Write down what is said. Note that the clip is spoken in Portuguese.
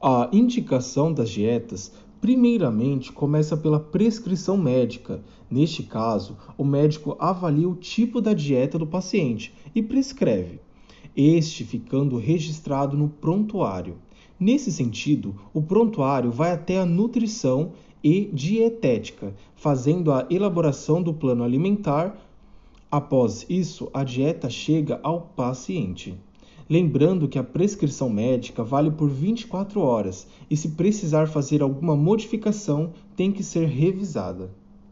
A indicação das dietas primeiramente começa pela prescrição médica. Neste caso, o médico avalia o tipo da dieta do paciente e prescreve, este ficando registrado no prontuário. Nesse sentido, o prontuário vai até a nutrição e dietética, fazendo a elaboração do plano alimentar. Após isso, a dieta chega ao paciente. Lembrando que a prescrição médica vale por 24 horas e, se precisar fazer alguma modificação, tem que ser revisada.